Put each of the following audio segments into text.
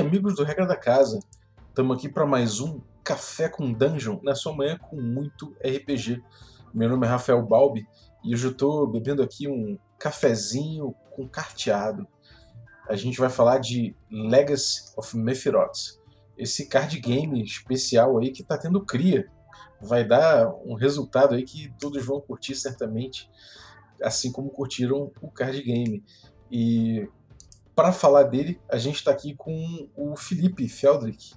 amigos do Regra da Casa. Estamos aqui para mais um Café com Dungeon, na sua manhã com muito RPG. Meu nome é Rafael Balbi e hoje eu estou bebendo aqui um cafezinho com carteado. A gente vai falar de Legacy of Mephiroth, esse card game especial aí que está tendo cria. Vai dar um resultado aí que todos vão curtir certamente, assim como curtiram o card game. E para falar dele, a gente está aqui com o Felipe Feldrick,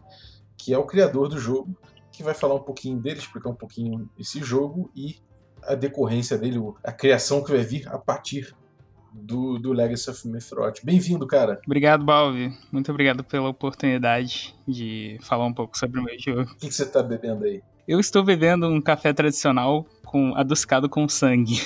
que é o criador do jogo, que vai falar um pouquinho dele, explicar um pouquinho esse jogo e a decorrência dele, a criação que vai vir a partir do, do Legacy of Mephiroth. Bem-vindo, cara. Obrigado, Balvi. Muito obrigado pela oportunidade de falar um pouco sobre o meu jogo. O que, que você está bebendo aí? Eu estou bebendo um café tradicional com adocicado com sangue.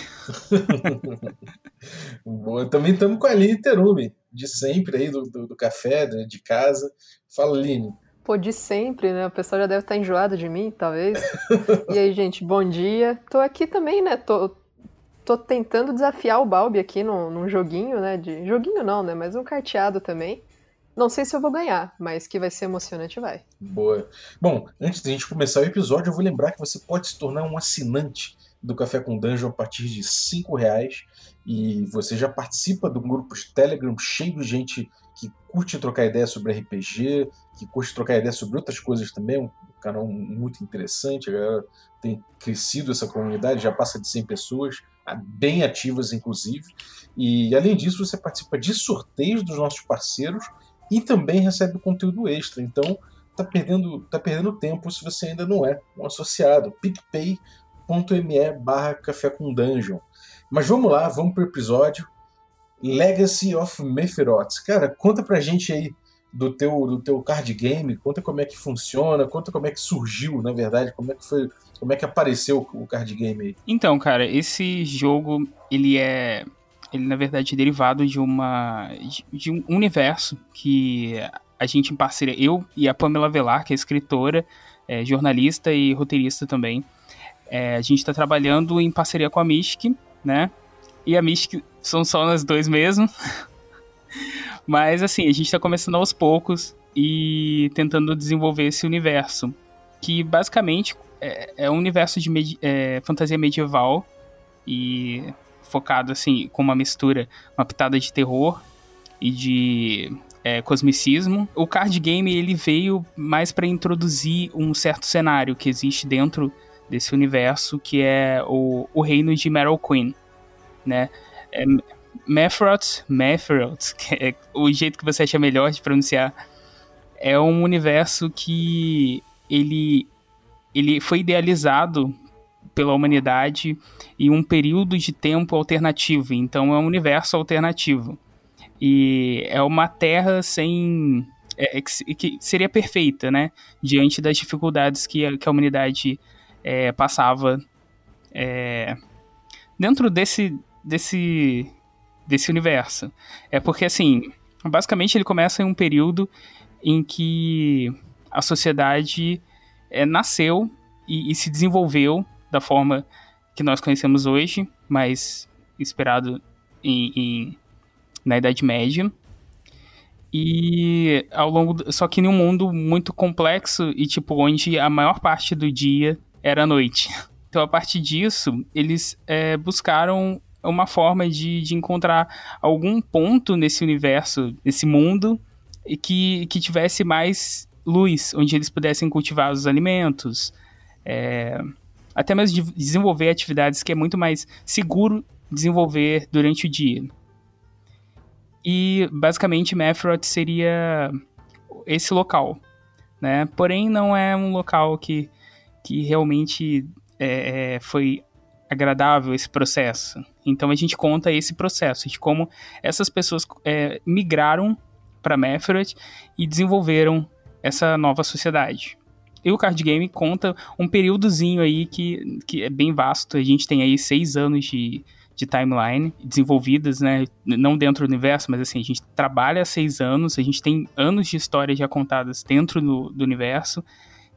Boa. Também estamos com a Aline Terume, de sempre aí, do, do, do café, de casa. Fala, Aline. Pô, de sempre, né? O pessoal já deve estar enjoado de mim, talvez. e aí, gente, bom dia. Tô aqui também, né? Tô, tô tentando desafiar o Balbi aqui num, num joguinho, né? De joguinho não, né? Mas um carteado também. Não sei se eu vou ganhar, mas que vai ser emocionante, vai. Boa. Bom, antes da gente começar o episódio, eu vou lembrar que você pode se tornar um assinante do Café com Dungeon a partir de R$ reais. E você já participa do grupo Telegram cheio de gente que curte trocar ideia sobre RPG, que curte trocar ideia sobre outras coisas também, um canal muito interessante, a galera tem crescido essa comunidade, já passa de 100 pessoas, bem ativas inclusive, e além disso você participa de sorteios dos nossos parceiros e também recebe conteúdo extra, então tá perdendo, tá perdendo tempo se você ainda não é um associado, picpay.me barra café com dungeon. Mas vamos lá, vamos pro episódio, Legacy of Mephiroth. Cara, conta pra gente aí do teu, do teu card game, conta como é que funciona, conta como é que surgiu, na verdade, como é que foi, como é que apareceu o card game aí. Então, cara, esse jogo, ele é ele na verdade é derivado de uma de um universo que a gente em parceria, eu e a Pamela Velar, que é escritora, é, jornalista e roteirista também, é, a gente está trabalhando em parceria com a Mystic, né? E a Mystic são só nós dois mesmo. Mas assim, a gente está começando aos poucos e tentando desenvolver esse universo. Que basicamente é, é um universo de é, fantasia medieval e focado assim com uma mistura, uma pitada de terror e de é, cosmicismo. O card game ele veio mais para introduzir um certo cenário que existe dentro desse universo, que é o, o reino de Meryl Queen, né? É, Mefroth, é o jeito que você acha melhor de pronunciar, é um universo que ele, ele foi idealizado pela humanidade em um período de tempo alternativo, então é um universo alternativo. E é uma terra sem. É, que seria perfeita, né? Diante das dificuldades que a, que a humanidade é, passava é, dentro desse, desse, desse universo. É porque, assim, basicamente ele começa em um período em que a sociedade é, nasceu e, e, se desenvolveu da forma que nós conhecemos hoje, mas esperado em, em, na Idade Média. E ao longo. Só que em um mundo muito complexo e, tipo, onde a maior parte do dia era noite. Então, a partir disso, eles é, buscaram uma forma de, de encontrar algum ponto nesse universo, nesse mundo, que, que tivesse mais luz, onde eles pudessem cultivar os alimentos, é, até mesmo de desenvolver atividades que é muito mais seguro desenvolver durante o dia. E basicamente Mefroth seria esse local, né? Porém não é um local que, que realmente é, é foi agradável esse processo. Então a gente conta esse processo de como essas pessoas é, migraram para Mefroth e desenvolveram essa nova sociedade. E o card game conta um períodozinho aí que, que é bem vasto. A gente tem aí seis anos de, de timeline desenvolvidas, né? Não dentro do universo, mas assim, a gente trabalha há seis anos, a gente tem anos de histórias já contadas dentro do, do universo.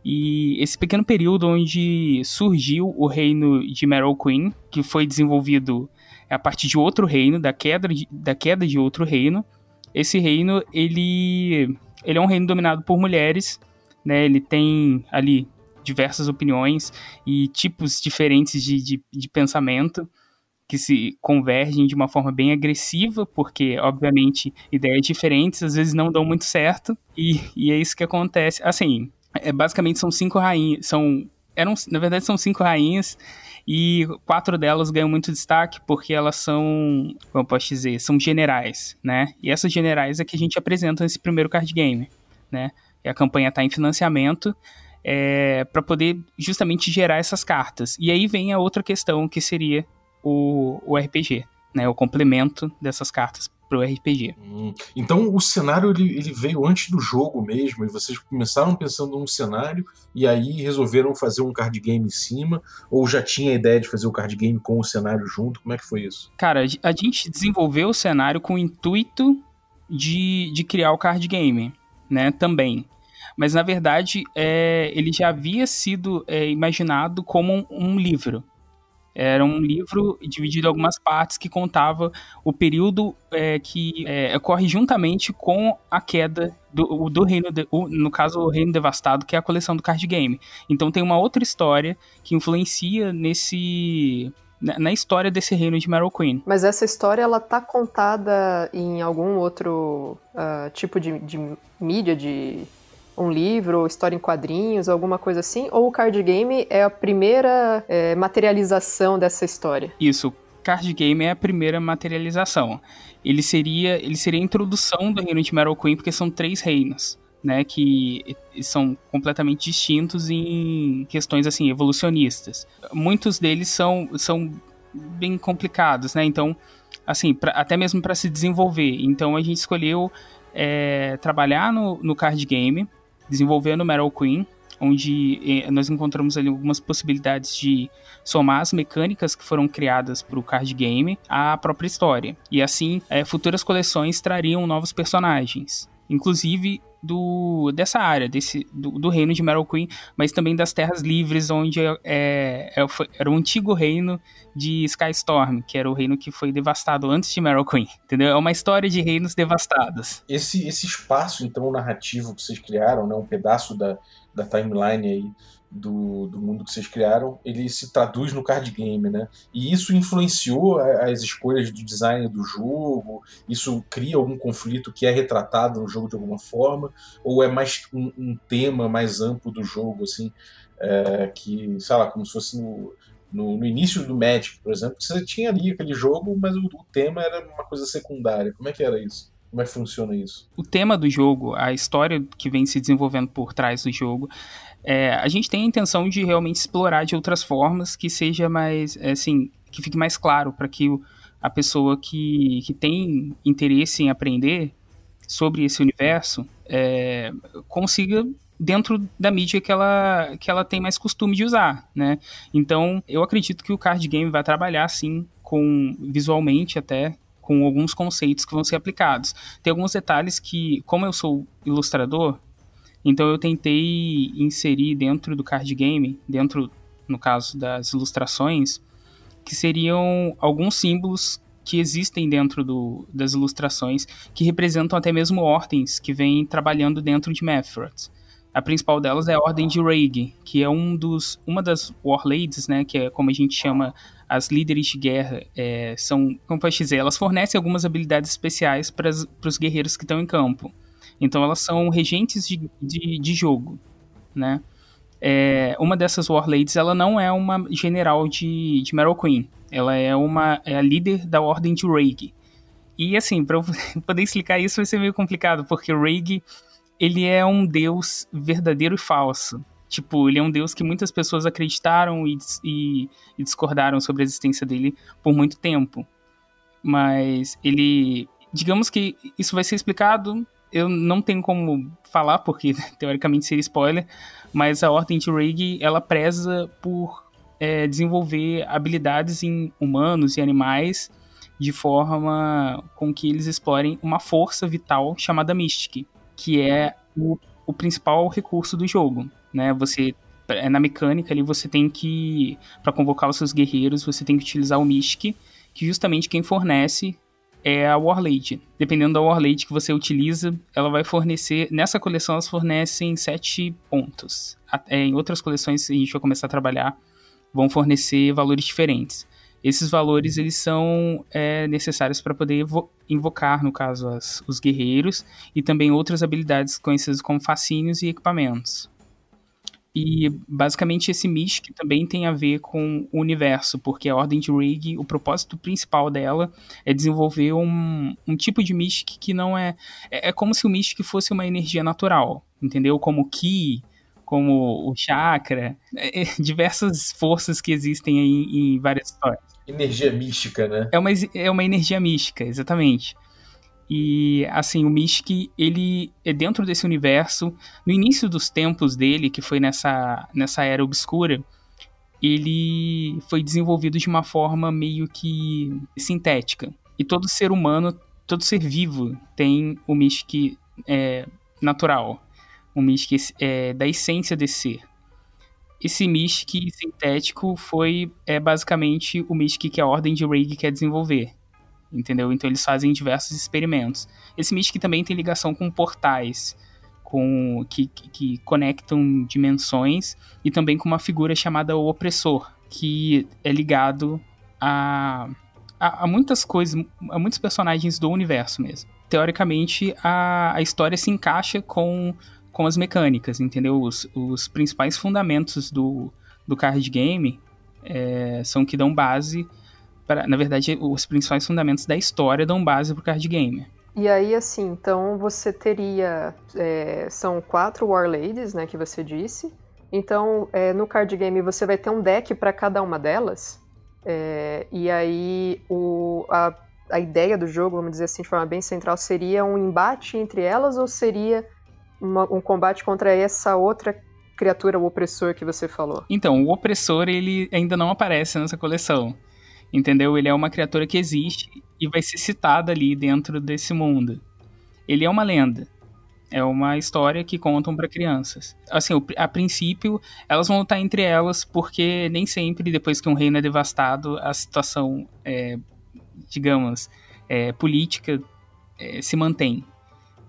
E esse pequeno período onde surgiu o reino de Meryl Queen, que foi desenvolvido a partir de outro reino, da queda de, da queda de outro reino. Esse reino, ele, ele é um reino dominado por mulheres, né? Ele tem ali diversas opiniões e tipos diferentes de, de, de pensamento que se convergem de uma forma bem agressiva, porque, obviamente, ideias diferentes às vezes não dão muito certo, e, e é isso que acontece. Assim, é, basicamente são cinco rainhas, são eram, na verdade, são cinco rainhas e quatro delas ganham muito destaque porque elas são, como eu posso dizer, são generais, né? E essas generais é que a gente apresenta nesse primeiro card game, né? E a campanha está em financiamento é, para poder justamente gerar essas cartas. E aí vem a outra questão que seria o, o RPG, né? O complemento dessas cartas pro RPG. Hum, então o cenário ele, ele, veio antes do jogo mesmo, e vocês começaram pensando num cenário e aí resolveram fazer um card game em cima, ou já tinha a ideia de fazer o card game com o cenário junto? Como é que foi isso? Cara, a gente desenvolveu o cenário com o intuito de, de criar o card game, né? Também. Mas na verdade, é, ele já havia sido é, imaginado como um, um livro. Era um livro dividido em algumas partes que contava o período é, que é, ocorre juntamente com a queda do, do reino, de, o, no caso, o Reino Devastado, que é a coleção do card game. Então tem uma outra história que influencia nesse na história desse reino de Meryl Queen. Mas essa história ela tá contada em algum outro uh, tipo de, de mídia, de um livro, ou história em quadrinhos, alguma coisa assim? Ou o card game é a primeira é, materialização dessa história? Isso, card game é a primeira materialização. Ele seria, ele seria a introdução do reino de Meryl Queen, porque são três reinos. Né, que são completamente distintos em questões assim evolucionistas. Muitos deles são, são bem complicados, né? Então, assim, pra, até mesmo para se desenvolver. Então a gente escolheu é, trabalhar no, no card game desenvolvendo Metal Queen, onde eh, nós encontramos ali algumas possibilidades de somar as mecânicas que foram criadas para o card game à própria história. E assim, é, futuras coleções trariam novos personagens. Inclusive do, dessa área, desse, do, do reino de Meryl Queen, mas também das Terras Livres, onde é, é, é era o antigo reino de Skystorm, que era o reino que foi devastado antes de Meryl Queen, entendeu? É uma história de reinos devastados. Esse, esse espaço, então, narrativo que vocês criaram, né, um pedaço da, da timeline aí, do, do mundo que vocês criaram, ele se traduz no card game, né? E isso influenciou as escolhas do design do jogo? Isso cria algum conflito que é retratado no jogo de alguma forma? Ou é mais um, um tema mais amplo do jogo, assim, é, que, sei lá, como se fosse no, no, no, início do Magic, por exemplo, você tinha ali aquele jogo, mas o, o tema era uma coisa secundária. Como é que era isso? Como é que funciona isso? O tema do jogo, a história que vem se desenvolvendo por trás do jogo, é, a gente tem a intenção de realmente explorar de outras formas que seja mais, é, assim, que fique mais claro para que a pessoa que, que tem interesse em aprender sobre esse universo é, consiga dentro da mídia que ela, que ela tem mais costume de usar, né? Então, eu acredito que o card game vai trabalhar, sim, com visualmente até com alguns conceitos que vão ser aplicados. Tem alguns detalhes que, como eu sou ilustrador, então eu tentei inserir dentro do card game, dentro, no caso das ilustrações, que seriam alguns símbolos que existem dentro do, das ilustrações que representam até mesmo ordens que vêm trabalhando dentro de Mephroth. A principal delas é a Ordem de Raig, que é um dos, uma das Warladies, né, que é como a gente chama as líderes de guerra. É, são, como posso dizer, elas fornecem algumas habilidades especiais para os guerreiros que estão em campo. Então elas são regentes de, de, de jogo, né? É, uma dessas Warladies, ela não é uma general de, de Meryl Queen. Ela é uma é a líder da Ordem de Raig. E assim, para eu poder explicar isso vai ser meio complicado, porque Raig, ele é um deus verdadeiro e falso. Tipo, ele é um deus que muitas pessoas acreditaram e, e, e discordaram sobre a existência dele por muito tempo. Mas ele digamos que isso vai ser explicado eu não tenho como falar, porque teoricamente seria spoiler, mas a Ordem de Rig, ela preza por é, desenvolver habilidades em humanos e animais de forma com que eles explorem uma força vital chamada Mystic, que é o, o principal recurso do jogo, né? Você é, na mecânica ali você tem que para convocar os seus guerreiros, você tem que utilizar o Mystic que justamente quem fornece é a Warlade. Dependendo da Warlade que você utiliza, ela vai fornecer. Nessa coleção, elas fornecem 7 pontos. É, em outras coleções, a gente vai começar a trabalhar, vão fornecer valores diferentes. Esses valores eles são é, necessários para poder invocar, no caso, as, os guerreiros e também outras habilidades conhecidas como fascínios e equipamentos. E basicamente esse Mystic também tem a ver com o universo, porque a Ordem de Rig, o propósito principal dela é desenvolver um, um tipo de Mystic que não é, é. É como se o Mystic fosse uma energia natural, entendeu? Como o Ki, como o Chakra, é, é, diversas forças que existem aí em várias histórias. Energia mística, né? É uma, é uma energia mística, exatamente. E, assim, o Mystic, ele é dentro desse universo. No início dos tempos dele, que foi nessa, nessa era obscura, ele foi desenvolvido de uma forma meio que sintética. E todo ser humano, todo ser vivo tem o Mystic é, natural. O Mystic é, da essência desse ser. Esse Mystic sintético foi é, basicamente o Mystic que a Ordem de Rig quer desenvolver entendeu? Então eles fazem diversos experimentos. Esse Mystic também tem ligação com portais, com que, que, conectam dimensões e também com uma figura chamada o Opressor, que é ligado a, a, a muitas coisas, a muitos personagens do universo mesmo. Teoricamente, a, a história se encaixa com, com as mecânicas, entendeu? Os, os principais fundamentos do, do card game é, são que dão base para, na verdade, os principais fundamentos da história dão base pro card game. E aí, assim, então você teria. É, são quatro Warladies, né, que você disse. Então, é, no card game você vai ter um deck para cada uma delas. É, e aí, o, a, a ideia do jogo, vamos dizer assim, de forma bem central, seria um embate entre elas ou seria uma, um combate contra essa outra criatura, o opressor que você falou? Então, o opressor ele ainda não aparece nessa coleção entendeu? Ele é uma criatura que existe e vai ser citada ali dentro desse mundo. Ele é uma lenda. É uma história que contam para crianças. Assim, a princípio, elas vão lutar entre elas, porque nem sempre, depois que um reino é devastado, a situação, é, digamos, é, política é, se mantém.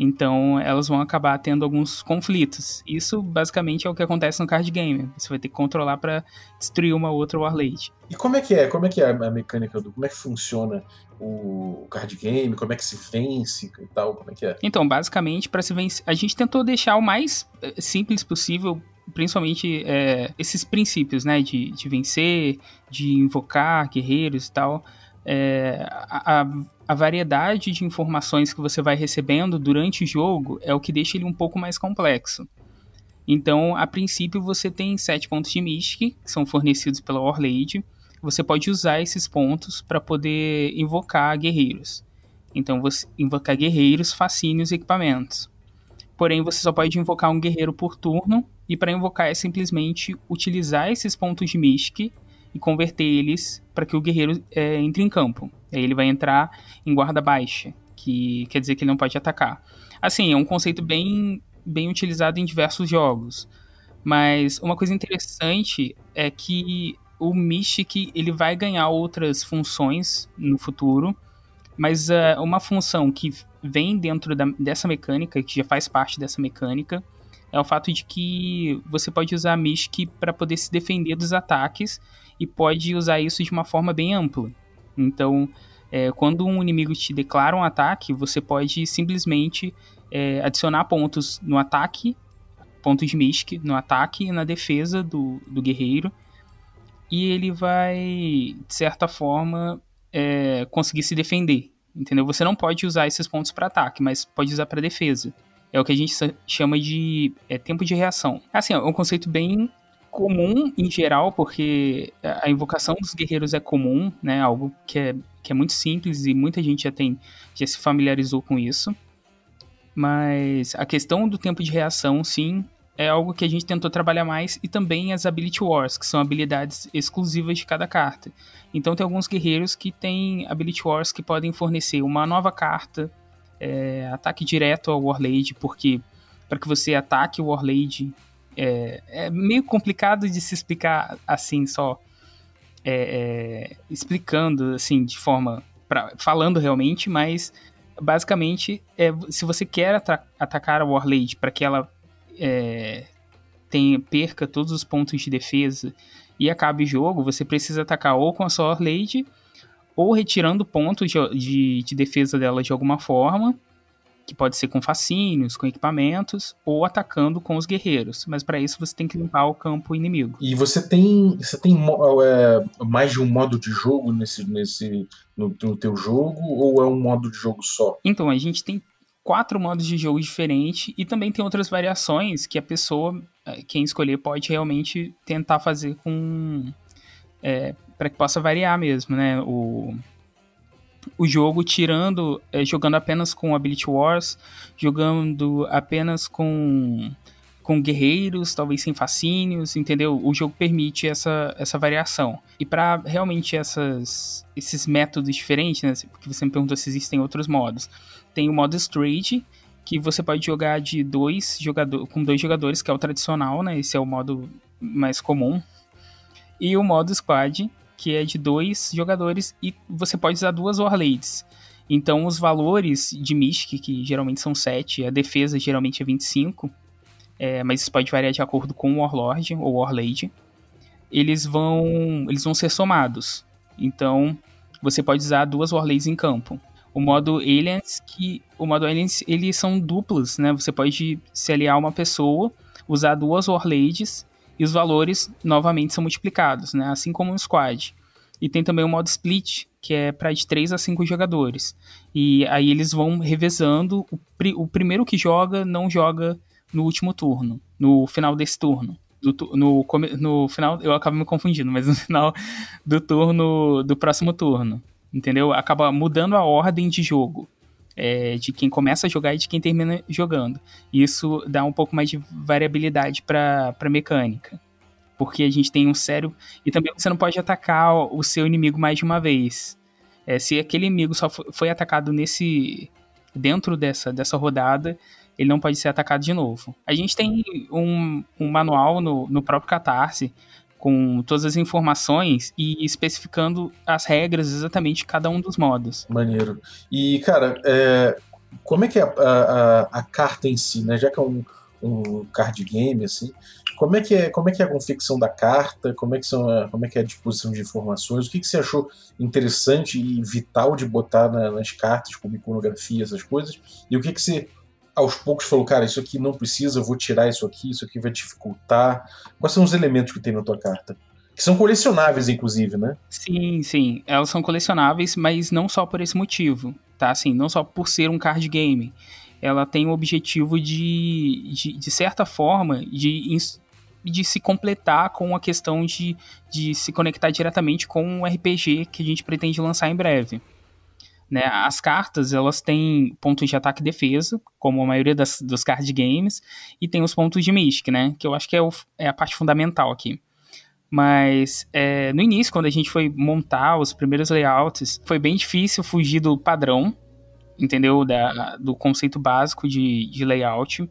Então elas vão acabar tendo alguns conflitos. Isso basicamente é o que acontece no card game. Você vai ter que controlar para destruir uma outra Warlade. E como é que é? Como é que é a mecânica do. Como é que funciona o card game? Como é que se vence e tal? Como é que é? Então, basicamente, para se vencer. A gente tentou deixar o mais eh, simples possível principalmente é, esses princípios, né, de, de vencer, de invocar guerreiros e tal, é, a, a, variedade de informações que você vai recebendo durante o jogo é o que deixa ele um pouco mais complexo. Então, a princípio, você tem sete pontos de Mystic, que são fornecidos pela Warlade. Você pode usar esses pontos para poder invocar guerreiros. Então, você invocar guerreiros, fascínios e equipamentos. Porém, você só pode invocar um guerreiro por turno, e para invocar é simplesmente utilizar esses pontos de Mystic e converter eles para que o guerreiro é, entre em campo. Aí ele vai entrar em guarda baixa, que quer dizer que ele não pode atacar. Assim, é um conceito bem, bem utilizado em diversos jogos. Mas uma coisa interessante é que o Mystic ele vai ganhar outras funções no futuro, mas uh, uma função que vem dentro da, dessa mecânica, que já faz parte dessa mecânica, é o fato de que você pode usar Mystic para poder se defender dos ataques e pode usar isso de uma forma bem ampla. Então, é, quando um inimigo te declara um ataque, você pode simplesmente é, adicionar pontos no ataque, pontos de Mystic no ataque e na defesa do, do guerreiro. E ele vai, de certa forma, é, conseguir se defender. Entendeu? Você não pode usar esses pontos para ataque, mas pode usar para defesa. É o que a gente chama de é, tempo de reação. Assim, é um conceito bem comum em geral, porque a invocação dos guerreiros é comum, né? Algo que é, que é muito simples e muita gente já tem já se familiarizou com isso. Mas a questão do tempo de reação, sim, é algo que a gente tentou trabalhar mais e também as Ability Wars, que são habilidades exclusivas de cada carta. Então tem alguns guerreiros que têm Ability Wars que podem fornecer uma nova carta, é, ataque direto ao Warlade, porque para que você ataque o Warlade é, é meio complicado de se explicar assim só. é, é, explicando, assim, de forma. Pra, falando realmente, mas basicamente, é, se você quer atacar a Warlade para que ela é, tenha, perca todos os pontos de defesa e acabe o jogo, você precisa atacar ou com a sua Warlade ou retirando pontos de, de, de defesa dela de alguma forma que pode ser com fascínios, com equipamentos, ou atacando com os guerreiros. Mas para isso você tem que limpar o campo inimigo. E você tem, você tem é, mais de um modo de jogo nesse, nesse no, no teu jogo, ou é um modo de jogo só? Então, a gente tem quatro modos de jogo diferentes e também tem outras variações que a pessoa, é, quem escolher, pode realmente tentar fazer com. É, para que possa variar mesmo, né? O, o jogo tirando, é, jogando apenas com Ability Wars, jogando apenas com com guerreiros, talvez sem fascínios, entendeu? O jogo permite essa, essa variação. E para realmente essas, esses métodos diferentes, né? Porque você me perguntou se existem outros modos. Tem o modo Straight, que você pode jogar de dois jogador, com dois jogadores, que é o tradicional, né? Esse é o modo mais comum. E o modo Squad, que é de dois jogadores e você pode usar duas Warlades. Então os valores de Mystic, que geralmente são 7, a defesa geralmente é 25, é, mas isso pode variar de acordo com o Warlord ou Warlade, eles vão, eles vão ser somados. Então você pode usar duas Warlades em campo. O modo Aliens, que o modo Aliens, eles são duplos, né? Você pode se aliar a uma pessoa, usar duas Warlades e os valores novamente são multiplicados, né? assim como no squad. E tem também o modo split, que é para de 3 a 5 jogadores. E aí eles vão revezando, o, pri o primeiro que joga não joga no último turno, no final desse turno. Do, no, no final, eu acabo me confundindo, mas no final do turno, do próximo turno, entendeu? Acaba mudando a ordem de jogo. É, de quem começa a jogar e de quem termina jogando. Isso dá um pouco mais de variabilidade para a mecânica. Porque a gente tem um sério. E também você não pode atacar o seu inimigo mais de uma vez. É, se aquele inimigo só foi atacado nesse. dentro dessa, dessa rodada, ele não pode ser atacado de novo. A gente tem um, um manual no, no próprio Catarse com todas as informações e especificando as regras exatamente de cada um dos modos. Maneiro. E, cara, é, como é que é a, a, a, carta em si, né? Já que é um, um card game, assim, como é que é, como é que é a confecção da carta? Como é que são, como é que é a disposição de informações? O que, que você achou interessante e vital de botar na, nas cartas, como iconografia, essas coisas? E o que que você aos poucos falou, cara, isso aqui não precisa, eu vou tirar isso aqui, isso aqui vai dificultar. Quais são os elementos que tem na tua carta? Que são colecionáveis, inclusive, né? Sim, sim. Elas são colecionáveis, mas não só por esse motivo, tá? Assim, não só por ser um card game. Ela tem o objetivo de, de, de certa forma, de, de se completar com a questão de, de se conectar diretamente com um RPG que a gente pretende lançar em breve. Né? As cartas, elas têm pontos de ataque e defesa, como a maioria das, dos card games, e tem os pontos de Mystic, né? Que eu acho que é, o, é a parte fundamental aqui. Mas é, no início, quando a gente foi montar os primeiros layouts, foi bem difícil fugir do padrão, entendeu? Da, do conceito básico de, de layout.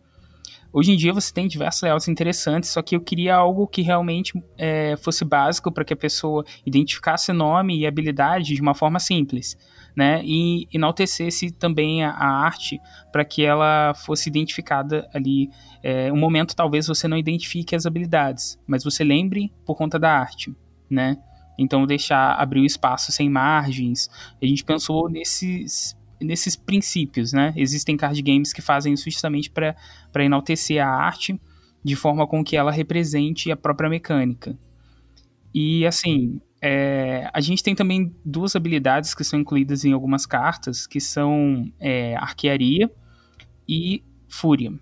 Hoje em dia você tem diversos layouts interessantes, só que eu queria algo que realmente é, fosse básico para que a pessoa identificasse nome e habilidade de uma forma simples né? E enaltecesse também a, a arte para que ela fosse identificada ali. É, um momento talvez você não identifique as habilidades, mas você lembre por conta da arte, né? Então deixar abrir o espaço sem margens. A gente pensou nesses nesses princípios, né? Existem card games que fazem isso justamente para enaltecer a arte de forma com que ela represente a própria mecânica. E assim, é, a gente tem também duas habilidades que são incluídas em algumas cartas, que são é, arquearia e fúria.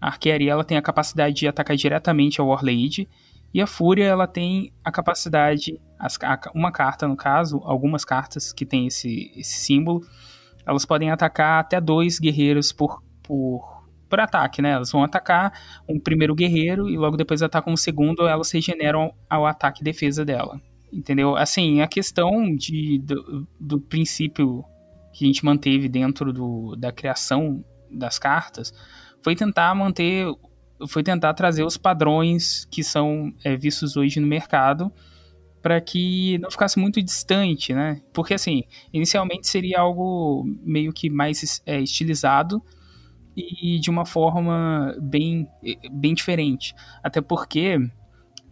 A arquearia ela tem a capacidade de atacar diretamente ao Warlade, e a fúria ela tem a capacidade, as, uma carta no caso, algumas cartas que tem esse, esse símbolo, elas podem atacar até dois guerreiros por, por, por ataque, né? Elas vão atacar um primeiro guerreiro e logo depois atacam o segundo, elas regeneram ao ataque e defesa dela. Entendeu? Assim, a questão de, do, do princípio que a gente manteve dentro do, da criação das cartas foi tentar manter, foi tentar trazer os padrões que são é, vistos hoje no mercado para que não ficasse muito distante, né? Porque assim, inicialmente seria algo meio que mais é, estilizado e de uma forma bem, bem diferente. Até porque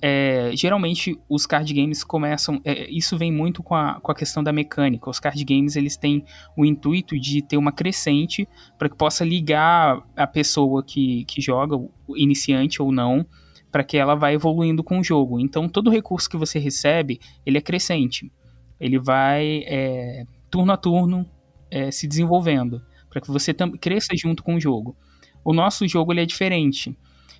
é, geralmente os card games começam. É, isso vem muito com a, com a questão da mecânica. Os card games eles têm o intuito de ter uma crescente para que possa ligar a pessoa que, que joga, iniciante ou não, para que ela vá evoluindo com o jogo. Então todo recurso que você recebe ele é crescente. Ele vai é, turno a turno é, se desenvolvendo para que você cresça junto com o jogo. O nosso jogo ele é diferente.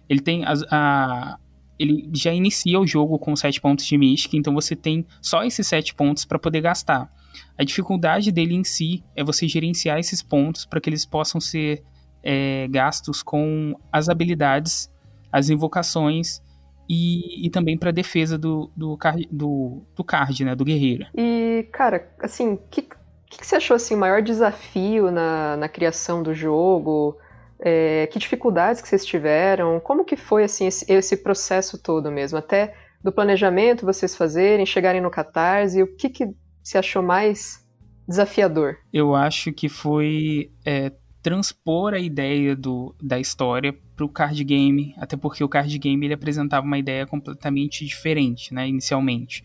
Ele tem a ele já inicia o jogo com 7 pontos de Mystic, então você tem só esses 7 pontos para poder gastar. A dificuldade dele em si é você gerenciar esses pontos para que eles possam ser é, gastos com as habilidades, as invocações e, e também para defesa do, do, card, do, do card, né, do guerreiro. E, cara, assim, o que, que, que, você achou assim, o maior desafio na, na criação do jogo? É, que dificuldades que vocês tiveram? Como que foi assim esse, esse, processo todo mesmo? Até do planejamento vocês fazerem, chegarem no Catarse, o que, que você achou mais desafiador? Eu acho que foi é, transpor a ideia do, da história para o card game, até porque o card game ele apresentava uma ideia completamente diferente, né, inicialmente.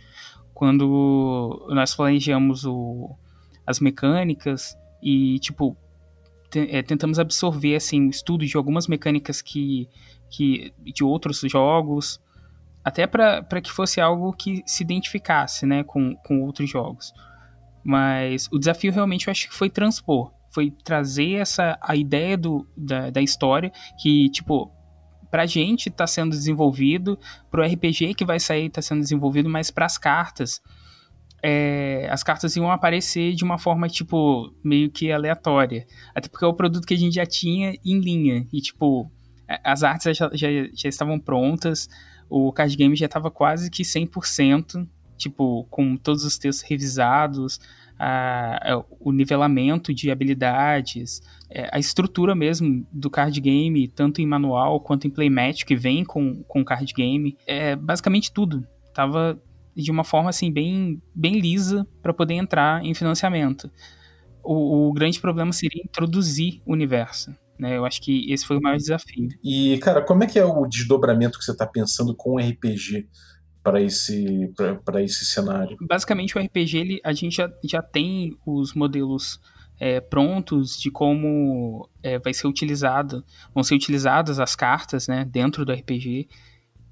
Quando nós planejamos o, as mecânicas e, tipo, é, tentamos absorver assim o estudo de algumas mecânicas que, que de outros jogos até para que fosse algo que se identificasse né com, com outros jogos. Mas o desafio realmente eu acho que foi transpor foi trazer essa a ideia do, da, da história que tipo pra gente está sendo desenvolvido pro RPG que vai sair está sendo desenvolvido mas para as cartas é, as cartas iam aparecer de uma forma, tipo, meio que aleatória. Até porque é o produto que a gente já tinha em linha. E, tipo, as artes já, já, já estavam prontas, o card game já estava quase que 100%, tipo, com todos os textos revisados, a, o nivelamento de habilidades, é, a estrutura mesmo do card game, tanto em manual quanto em playmat, que vem com o card game, é, basicamente tudo. Tava de uma forma assim bem, bem lisa para poder entrar em financiamento. O, o, grande problema seria introduzir o universo. Né? Eu acho que esse foi o maior desafio. E, cara, como é que é o desdobramento que você está pensando com o RPG para esse, esse cenário? Basicamente, o RPG, ele, a gente já, já tem os modelos é, prontos de como é, vai ser utilizado, vão ser utilizadas as cartas né, dentro do RPG.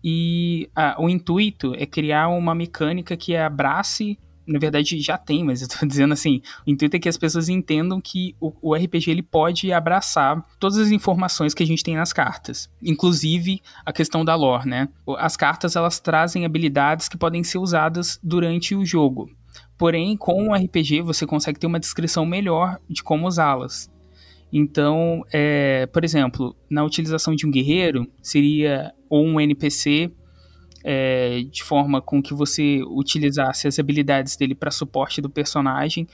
E ah, o intuito é criar uma mecânica que abrace na verdade já tem, mas eu tô dizendo assim, o intuito é que as pessoas entendam que o, o, RPG ele pode abraçar todas as informações que a gente tem nas cartas, inclusive a questão da lore, né? As cartas elas trazem habilidades que podem ser usadas durante o jogo. Porém, com o RPG você consegue ter uma descrição melhor de como usá-las. Então, é, por exemplo, na utilização de um guerreiro, seria ou um NPC é, de forma com que você utilizasse as habilidades dele para suporte do personagem,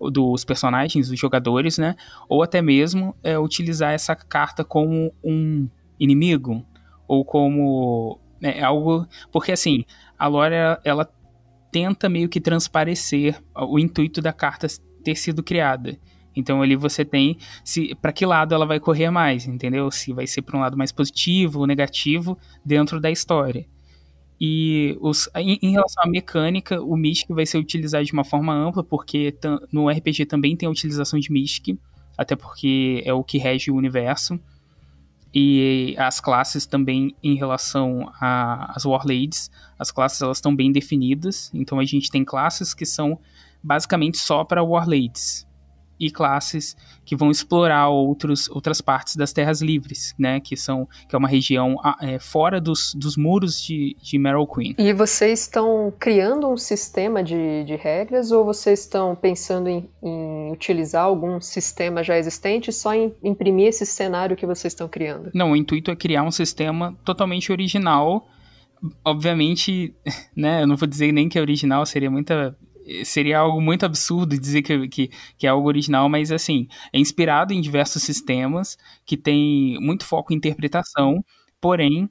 dos personagens, dos jogadores, né? Ou até mesmo é, utilizar essa carta como um inimigo ou como é, algo, porque assim a lore ela tenta meio que transparecer o intuito da carta ter sido criada. Então ali você tem se para que lado ela vai correr mais, entendeu? Se vai ser para um lado mais positivo ou negativo dentro da história. E os, em, em, relação à mecânica, o Mystic vai ser utilizado de uma forma ampla, porque no RPG também tem a utilização de Mystic, até porque é o que rege o universo. E as classes também em relação às Warlades, as classes elas estão bem definidas, então a gente tem classes que são basicamente só para Warlades e classes que vão explorar outros, outras partes das Terras Livres, né? Que são que é uma região é, fora dos, dos muros de, de Meryl Queen. E vocês estão criando um sistema de, de regras ou vocês estão pensando em, em utilizar algum sistema já existente só em imprimir esse cenário que vocês estão criando? Não, o intuito é criar um sistema totalmente original obviamente, né, eu não vou dizer nem que é original, seria muita seria algo muito absurdo dizer que, que, que, é algo original, mas assim, é inspirado em diversos sistemas que tem muito foco em interpretação, porém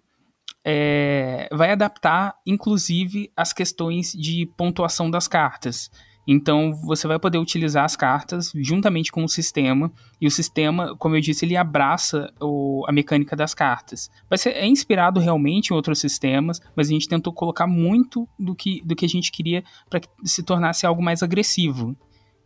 é, vai adaptar, inclusive, as questões de pontuação das cartas. Então você vai poder utilizar as cartas juntamente com o sistema, e o sistema, como eu disse, ele abraça o, a mecânica das cartas. Vai ser, é inspirado realmente em outros sistemas, mas a gente tentou colocar muito do que, do que a gente queria para que se tornasse algo mais agressivo.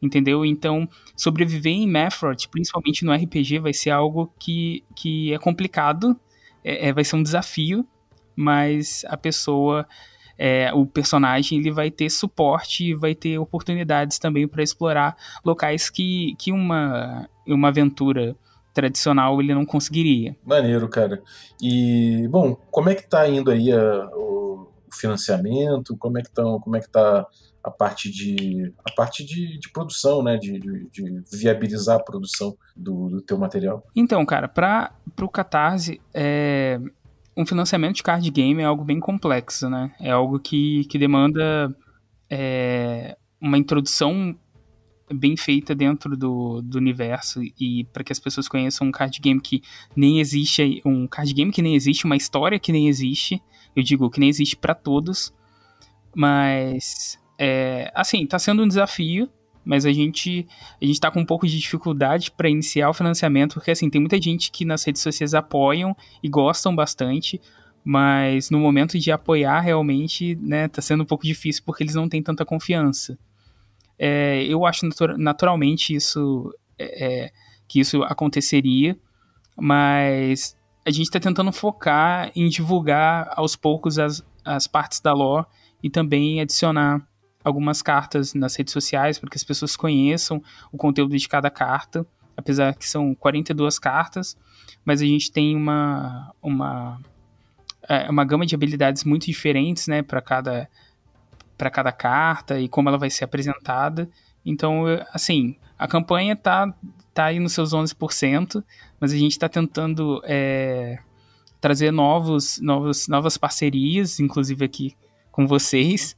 Entendeu? Então, sobreviver em Mephroth, principalmente no RPG, vai ser algo que, que é complicado, é, é vai ser um desafio, mas a pessoa é, o personagem ele vai ter suporte e vai ter oportunidades também para explorar locais que, que uma, uma aventura tradicional ele não conseguiria. Maneiro, cara. E, bom, como é que tá indo aí a, o financiamento? Como é que, tão, como é que tá a parte de a parte de, de produção, né, de, de, de, viabilizar a produção do, do teu material. Então, cara, para o Catarse, é, um financiamento de card game é algo bem complexo, né? É algo que, que demanda é, uma introdução bem feita dentro do, do universo e para que as pessoas conheçam um card game que nem existe, um card game que nem existe, uma história que nem existe. Eu digo que nem existe para todos, mas é, assim, tá sendo um desafio mas a gente a gente está com um pouco de dificuldade para iniciar o financiamento, porque assim, tem muita gente que nas redes sociais apoiam e gostam bastante, mas no momento de apoiar realmente, né, tá sendo um pouco difícil porque eles não têm tanta confiança. É, eu acho naturalmente isso é, é, que isso aconteceria, mas a gente está tentando focar em divulgar aos poucos as, as partes da lore e também adicionar algumas cartas nas redes sociais para que as pessoas conheçam o conteúdo de cada carta, apesar que são 42 cartas, mas a gente tem uma, uma, é, uma gama de habilidades muito diferentes né, para cada, cada carta e como ela vai ser apresentada. Então, assim, a campanha tá, tá aí nos seus 11%, mas a gente está tentando é, trazer novos, novos, novas parcerias, inclusive aqui com vocês,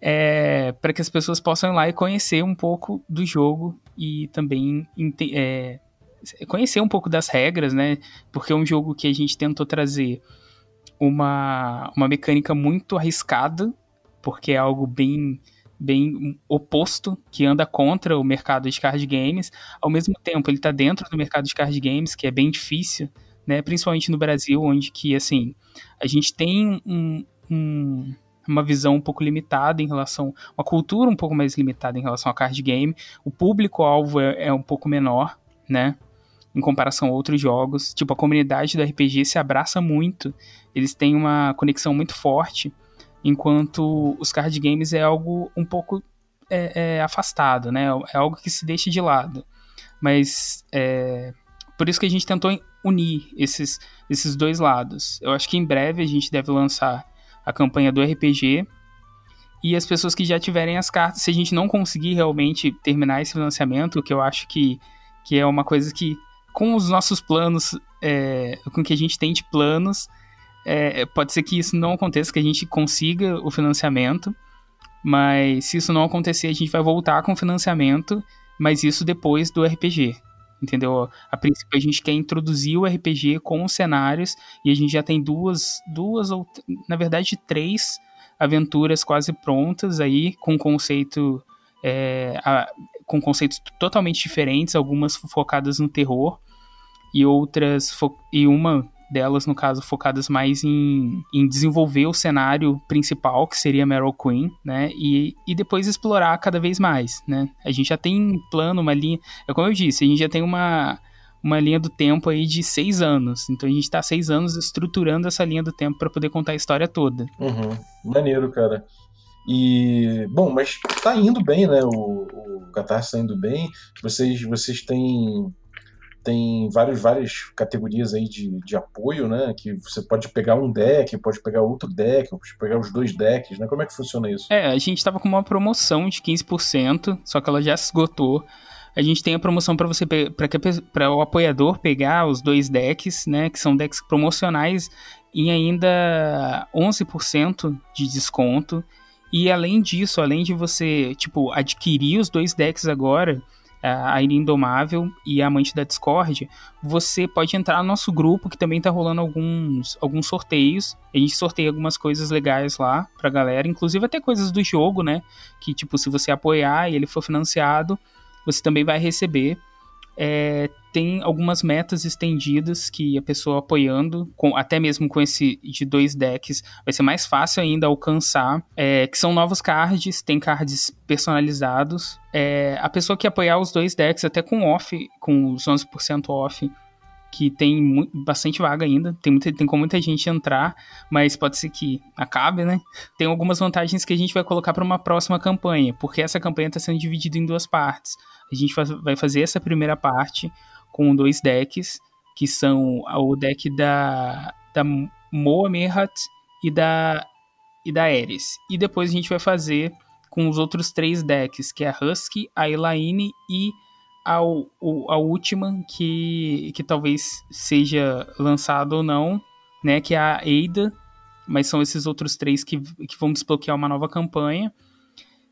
é, para que as pessoas possam ir lá e conhecer um pouco do jogo e também é, conhecer um pouco das regras, né? Porque é um jogo que a gente tentou trazer uma, uma mecânica muito arriscada, porque é algo bem bem oposto, que anda contra o mercado de card games. Ao mesmo tempo, ele está dentro do mercado de card games, que é bem difícil, né? Principalmente no Brasil, onde que, assim, a gente tem um, um uma visão um pouco limitada em relação, uma cultura um pouco mais limitada em relação a card game. O público-alvo é, é um pouco menor, né? Em comparação a outros jogos. Tipo, a comunidade do RPG se abraça muito. Eles têm uma conexão muito forte. Enquanto os card games é algo um pouco é, é afastado, né? É algo que se deixa de lado. Mas é, por isso que a gente tentou unir esses, esses dois lados. Eu acho que em breve a gente deve lançar a campanha do RPG. E as pessoas que já tiverem as cartas, se a gente não conseguir realmente terminar esse financiamento, que eu acho que, que é uma coisa que, com os nossos planos, é, com o que a gente tem de planos, é, pode ser que isso não aconteça, que a gente consiga o financiamento, mas se isso não acontecer, a gente vai voltar com o financiamento, mas isso depois do RPG entendeu? A princípio a gente quer introduzir o RPG com os cenários e a gente já tem duas, duas ou na verdade três aventuras quase prontas aí com conceito é, a, com conceitos totalmente diferentes, algumas focadas no terror e outras e uma delas, no caso, focadas mais em, em desenvolver o cenário principal, que seria Meryl Queen, né? E, e depois explorar cada vez mais, né? A gente já tem plano, uma linha. É como eu disse, a gente já tem uma, uma linha do tempo aí de seis anos. Então a gente está seis anos estruturando essa linha do tempo para poder contar a história toda. Uhum. Maneiro, cara. E, bom, mas tá indo bem, né? O, o Catarse tá indo bem. Vocês, vocês têm tem várias, várias categorias aí de, de apoio, né? Que você pode pegar um deck, pode pegar outro deck, pode pegar os dois decks, né? Como é que funciona isso? É, a gente tava com uma promoção de 15%, só que ela já se esgotou. A gente tem a promoção para você para o apoiador pegar os dois decks, né, que são decks promocionais em ainda 11% de desconto. E além disso, além de você, tipo, adquirir os dois decks agora, a Ira Indomável e a Amante da Discord, você pode entrar no nosso grupo, que também tá rolando alguns, alguns sorteios. A gente sorteia algumas coisas legais lá pra galera, inclusive até coisas do jogo, né? Que, tipo, se você apoiar e ele for financiado, você também vai receber. É, tem algumas metas estendidas que a pessoa apoiando, com, até mesmo com esse de dois decks, vai ser mais fácil ainda alcançar, é, que são novos cards, tem cards personalizados. É, a pessoa que apoiar os dois decks, até com off, com os 11% off, que tem bastante vaga ainda, tem, muita, tem como muita gente entrar, mas pode ser que acabe, né? Tem algumas vantagens que a gente vai colocar para uma próxima campanha, porque essa campanha está sendo dividida em duas partes. A gente vai fazer essa primeira parte com dois decks, que são o deck da, da Moa Merhat e da, e da Ares. E depois a gente vai fazer com os outros três decks, que é a Husky, a Elaine e a, a última, que, que talvez seja lançada ou não, né, que é a Eida, mas são esses outros três que, que vão desbloquear uma nova campanha.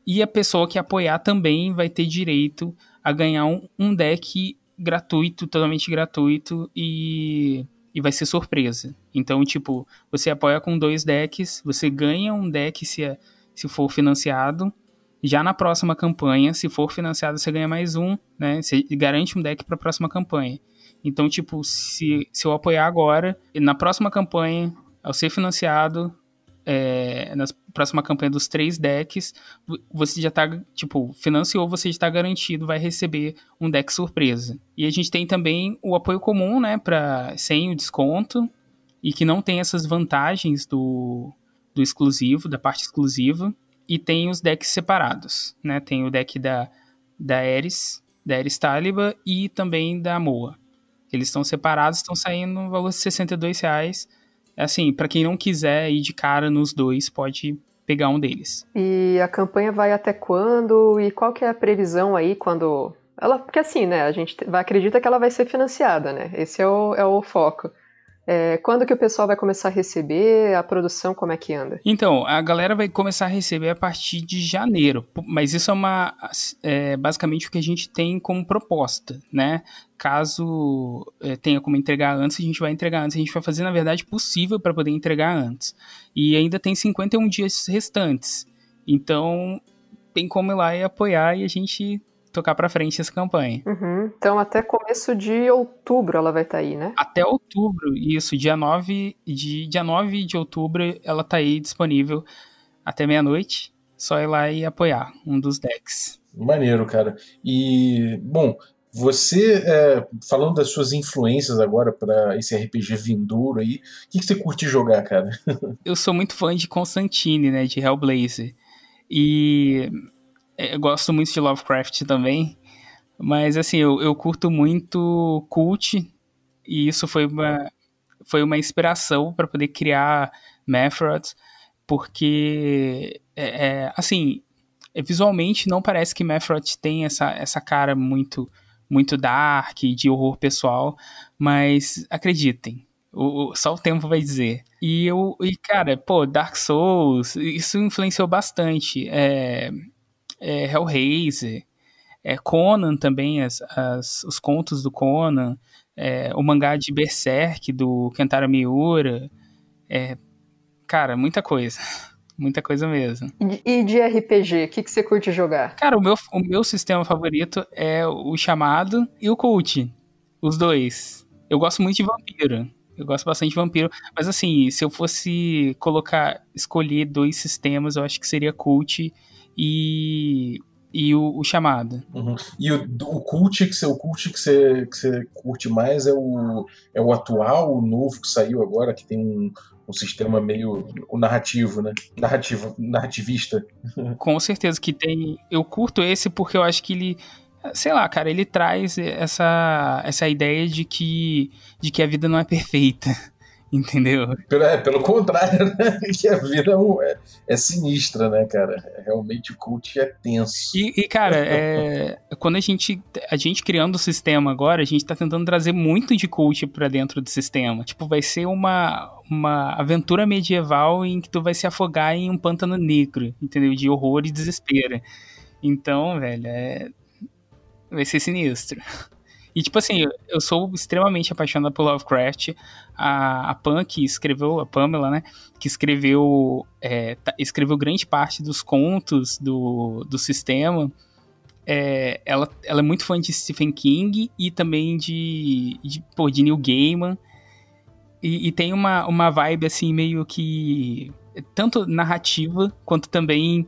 E a pessoa que apoiar também vai ter direito a ganhar um, um deck gratuito, totalmente gratuito e, e vai ser surpresa. Então, tipo, você apoia com dois decks, você ganha um deck se, é, se for financiado. Já na próxima campanha, se for financiado, você ganha mais um, né? Você garante um deck para a próxima campanha. Então, tipo, se, se eu apoiar agora, na próxima campanha, ao ser financiado, é, na próxima campanha dos três decks, você já tá, tipo, financiou, você já tá garantido, vai receber um deck surpresa. E a gente tem também o apoio comum, né, pra, sem o desconto, e que não tem essas vantagens do, do exclusivo, da parte exclusiva, e tem os decks separados, né, tem o deck da, da Ares, da Ares Taliba e também da Moa. Eles estão separados, estão saindo no valor de 62 reais, assim, para quem não quiser ir de cara nos dois, pode pegar um deles. E a campanha vai até quando? E qual que é a previsão aí quando ela, porque assim, né, a gente acredita que ela vai ser financiada, né? Esse é o, é o foco. É, quando que o pessoal vai começar a receber? A produção, como é que anda? Então, a galera vai começar a receber a partir de janeiro. Mas isso é uma. É, basicamente o que a gente tem como proposta, né? Caso é, tenha como entregar antes, a gente vai entregar antes. A gente vai fazer, na verdade, possível para poder entregar antes. E ainda tem 51 dias restantes. Então, tem como ir lá e apoiar e a gente tocar para frente essa campanha. Uhum. Então até começo de outubro ela vai estar tá aí, né? Até outubro, isso, dia 9 de, dia 9 de outubro ela tá aí disponível até meia-noite. Só ir lá e apoiar um dos decks. Maneiro, cara. E, bom, você, é, falando das suas influências agora para esse RPG vindouro aí, o que, que, você curte jogar, cara? Eu sou muito fã de Constantine, né, de Hellblazer. E eu gosto muito de Lovecraft também, mas assim, eu, eu curto muito cult, e isso foi uma, foi uma inspiração para poder criar Methrod, porque, é, é, assim, visualmente não parece que Methrod tem essa, essa cara muito, muito dark, de horror pessoal, mas acreditem, o, só o tempo vai dizer. E eu, e cara, pô, Dark Souls, isso influenciou bastante. É, é, Hellraiser, é, Conan também, as, as, os contos do Conan, é, o mangá de Berserk do Kentaro Miura, é, cara, muita coisa. Muita coisa mesmo. E de RPG, o que, que você curte jogar? Cara, o meu, o meu sistema favorito é o chamado e o cult. Os dois. Eu gosto muito de vampiro. Eu gosto bastante de vampiro. Mas assim, se eu fosse colocar, escolher dois sistemas, eu acho que seria cult e, e o, o chamado. Uhum. E o, o cult que você, o cult que você, que você curte mais é o, é o atual, o novo que saiu agora, que tem um, um sistema meio o narrativo, né? Narrativo, narrativista. Com certeza que tem. Eu curto esse porque eu acho que ele sei lá, cara, ele traz essa, essa ideia de que, de que a vida não é perfeita. Entendeu? É, pelo contrário, né? Que a vida é, é, sinistra, né, cara? Realmente o cult é tenso. E, e cara, é, quando a gente, a gente criando o sistema agora, a gente tá tentando trazer muito de cult pra dentro do sistema. Tipo, vai ser uma, uma aventura medieval em que tu vai se afogar em um pântano negro, entendeu? De horror e desespero. Então, velho, é, vai ser sinistro. E, tipo assim, eu sou extremamente apaixonado por Lovecraft. A, a Pam, que escreveu, a Pamela, né? Que escreveu, é, tá, escreveu grande parte dos contos do, do sistema. É, ela, ela é muito fã de Stephen King e também de, de, pô, de Neil Gaiman. E, e, tem uma, uma vibe, assim, meio que... Tanto narrativa, quanto também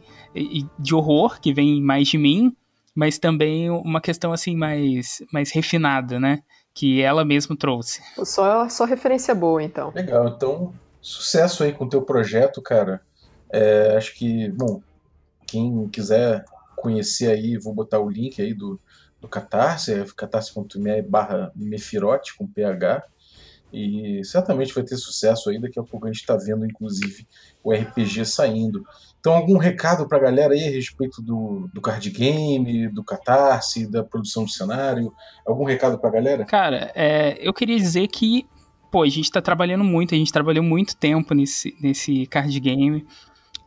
de horror, que vem mais de mim mas também uma questão assim mais, mais refinada, né? Que ela mesma trouxe. Só, só referência boa, então. Legal, então sucesso aí com o teu projeto, cara. É, acho que, bom, quem quiser conhecer aí, vou botar o link aí do, do Catarse, é catarse.me barra Mefirote com PH. E certamente vai ter sucesso aí. Daqui a pouco a gente está vendo, inclusive, o RPG saindo. Então, algum recado para a galera aí a respeito do, do card game, do catarse, da produção do cenário? Algum recado para a galera? Cara, é, eu queria dizer que, pô, a gente está trabalhando muito, a gente trabalhou muito tempo nesse, nesse card game,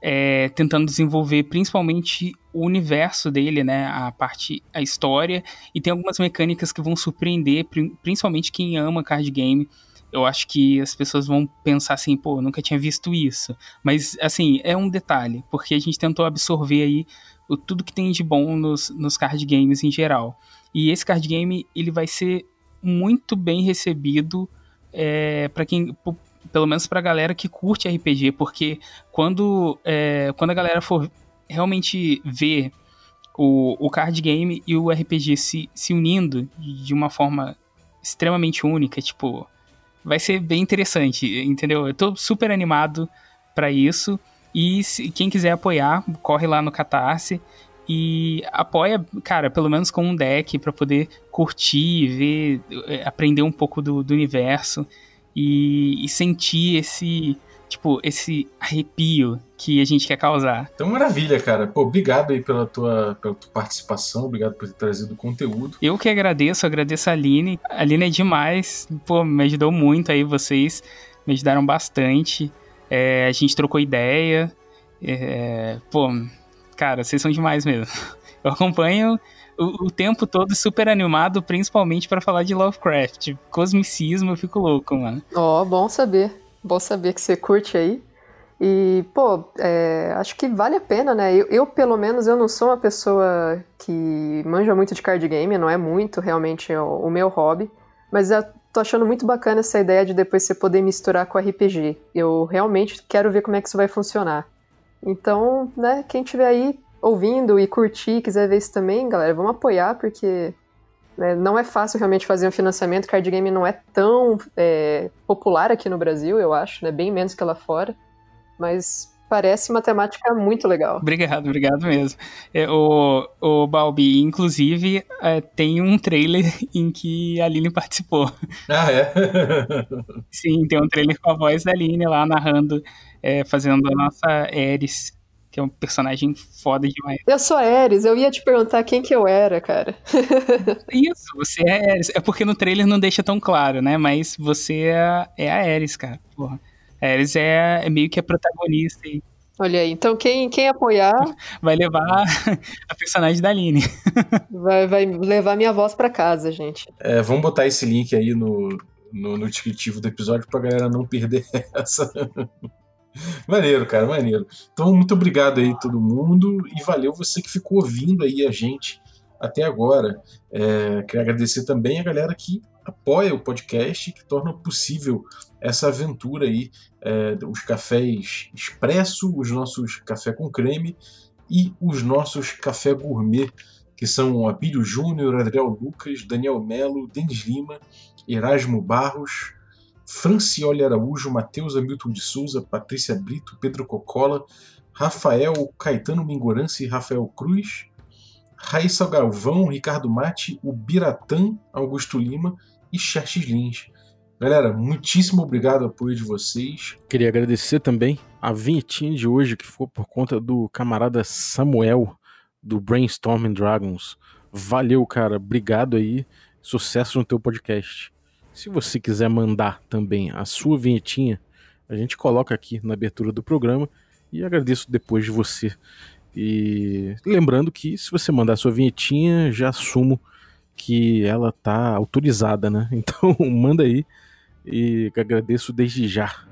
é, tentando desenvolver principalmente o universo dele, né, a parte, a história, e tem algumas mecânicas que vão surpreender, principalmente quem ama card game eu acho que as pessoas vão pensar assim, pô, nunca tinha visto isso. Mas, assim, é um detalhe, porque a gente tentou absorver aí o, tudo que tem de bom nos, nos card games em geral. E esse card game, ele vai ser muito bem recebido é, para quem, pelo menos pra galera que curte RPG, porque quando, é, quando a galera for realmente ver o, o card game e o RPG se, se unindo de uma forma extremamente única, tipo, vai ser bem interessante, entendeu? Eu tô super animado para isso. E se, quem quiser apoiar, corre lá no Catarse e apoia, cara, pelo menos com um deck para poder curtir, ver, eh, aprender um pouco do, do universo e, e sentir esse tipo, esse arrepio que a gente quer causar. Então, maravilha, cara. Pô, obrigado aí pela tua, pela tua participação, obrigado por ter trazido conteúdo. Eu que agradeço, agradeço a Aline. A Aline é demais, pô, me ajudou muito aí, vocês me ajudaram bastante. É, a gente trocou ideia. É, pô, cara, vocês são demais mesmo. Eu acompanho o, o tempo todo super animado, principalmente para falar de Lovecraft. Cosmicismo, eu fico louco, mano. Ó, oh, bom saber. Bom saber que você curte aí. E, pô, é, acho que vale a pena, né? Eu, eu, pelo menos, eu não sou uma pessoa que manja muito de card game, não é muito realmente o, o meu hobby, mas eu tô achando muito bacana essa ideia de depois você poder misturar com RPG. Eu realmente quero ver como é que isso vai funcionar. Então, né, quem tiver aí ouvindo e curtir, quiser ver isso também, galera, vamos apoiar, porque né? Não é fácil realmente fazer um financiamento, card game não é tão é, popular aqui no Brasil, eu acho, né? bem menos que lá fora, mas parece uma temática muito legal. Obrigado, obrigado mesmo. É, o, o Balbi, inclusive, é, tem um trailer em que a Aline participou. Ah, é? Sim, tem um trailer com a voz da Aline lá narrando, é, fazendo a nossa Eris que é um personagem foda demais. Eu sou a Ares, eu ia te perguntar quem que eu era, cara. Isso, você é Ares. É porque no trailer não deixa tão claro, né? Mas você é, é a Ares, cara. Porra. A Ares é, é meio que a protagonista aí. Olha aí, então quem, quem apoiar. Vai levar a personagem da Aline. Vai, vai levar minha voz para casa, gente. É, vamos botar esse link aí no, no, no descritivo do episódio pra galera não perder essa. Maneiro, cara, maneiro. Então, muito obrigado aí todo mundo e valeu você que ficou ouvindo aí a gente até agora. É, queria agradecer também a galera que apoia o podcast, que torna possível essa aventura aí, é, os cafés expresso, os nossos café com creme e os nossos café gourmet, que são Abílio Júnior, Adriel Lucas, Daniel Melo, Denis Lima, Erasmo Barros, Francioli Araújo, Matheus Hamilton de Souza, Patrícia Brito, Pedro Cocola, Rafael Caetano Mingorance e Rafael Cruz, Raíssa Galvão, Ricardo Mate, o Biratã, Augusto Lima e Xerxes Lins. Galera, muitíssimo obrigado ao apoio de vocês. Queria agradecer também a vinhetinha de hoje, que foi por conta do camarada Samuel, do Brainstorming Dragons. Valeu, cara. Obrigado aí. Sucesso no teu podcast. Se você quiser mandar também a sua vinhetinha, a gente coloca aqui na abertura do programa e agradeço depois de você. E lembrando que se você mandar a sua vinhetinha, já assumo que ela tá autorizada, né? Então manda aí e agradeço desde já.